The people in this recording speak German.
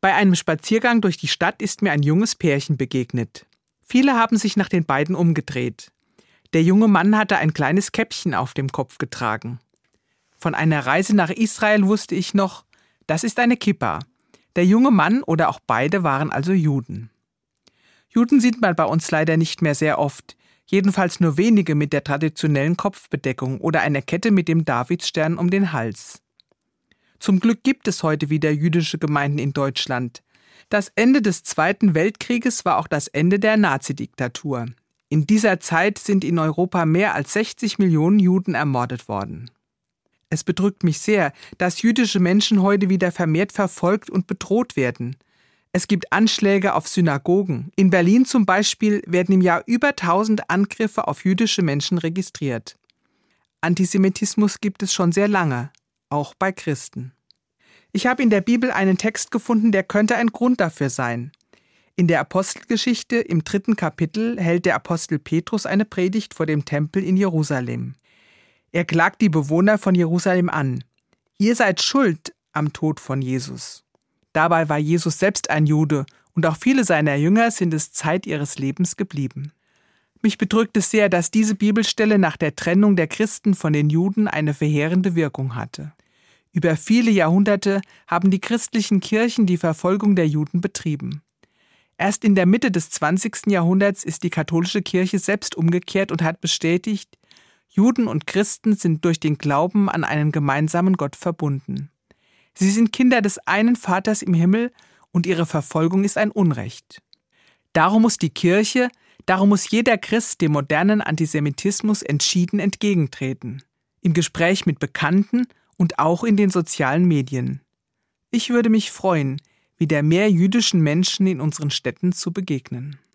Bei einem Spaziergang durch die Stadt ist mir ein junges Pärchen begegnet. Viele haben sich nach den beiden umgedreht. Der junge Mann hatte ein kleines Käppchen auf dem Kopf getragen. Von einer Reise nach Israel wusste ich noch, das ist eine Kippa. Der junge Mann oder auch beide waren also Juden. Juden sieht man bei uns leider nicht mehr sehr oft, jedenfalls nur wenige mit der traditionellen Kopfbedeckung oder einer Kette mit dem Davidstern um den Hals. Zum Glück gibt es heute wieder jüdische Gemeinden in Deutschland. Das Ende des Zweiten Weltkrieges war auch das Ende der Nazidiktatur. In dieser Zeit sind in Europa mehr als 60 Millionen Juden ermordet worden. Es bedrückt mich sehr, dass jüdische Menschen heute wieder vermehrt verfolgt und bedroht werden. Es gibt Anschläge auf Synagogen. In Berlin zum Beispiel werden im Jahr über 1000 Angriffe auf jüdische Menschen registriert. Antisemitismus gibt es schon sehr lange, auch bei Christen. Ich habe in der Bibel einen Text gefunden, der könnte ein Grund dafür sein. In der Apostelgeschichte im dritten Kapitel hält der Apostel Petrus eine Predigt vor dem Tempel in Jerusalem. Er klagt die Bewohner von Jerusalem an. Ihr seid schuld am Tod von Jesus. Dabei war Jesus selbst ein Jude und auch viele seiner Jünger sind es Zeit ihres Lebens geblieben. Mich bedrückt es sehr, dass diese Bibelstelle nach der Trennung der Christen von den Juden eine verheerende Wirkung hatte. Über viele Jahrhunderte haben die christlichen Kirchen die Verfolgung der Juden betrieben. Erst in der Mitte des 20. Jahrhunderts ist die katholische Kirche selbst umgekehrt und hat bestätigt, Juden und Christen sind durch den Glauben an einen gemeinsamen Gott verbunden. Sie sind Kinder des einen Vaters im Himmel und ihre Verfolgung ist ein Unrecht. Darum muss die Kirche, darum muss jeder Christ dem modernen Antisemitismus entschieden entgegentreten. Im Gespräch mit Bekannten und auch in den sozialen Medien. Ich würde mich freuen, wieder mehr jüdischen Menschen in unseren Städten zu begegnen.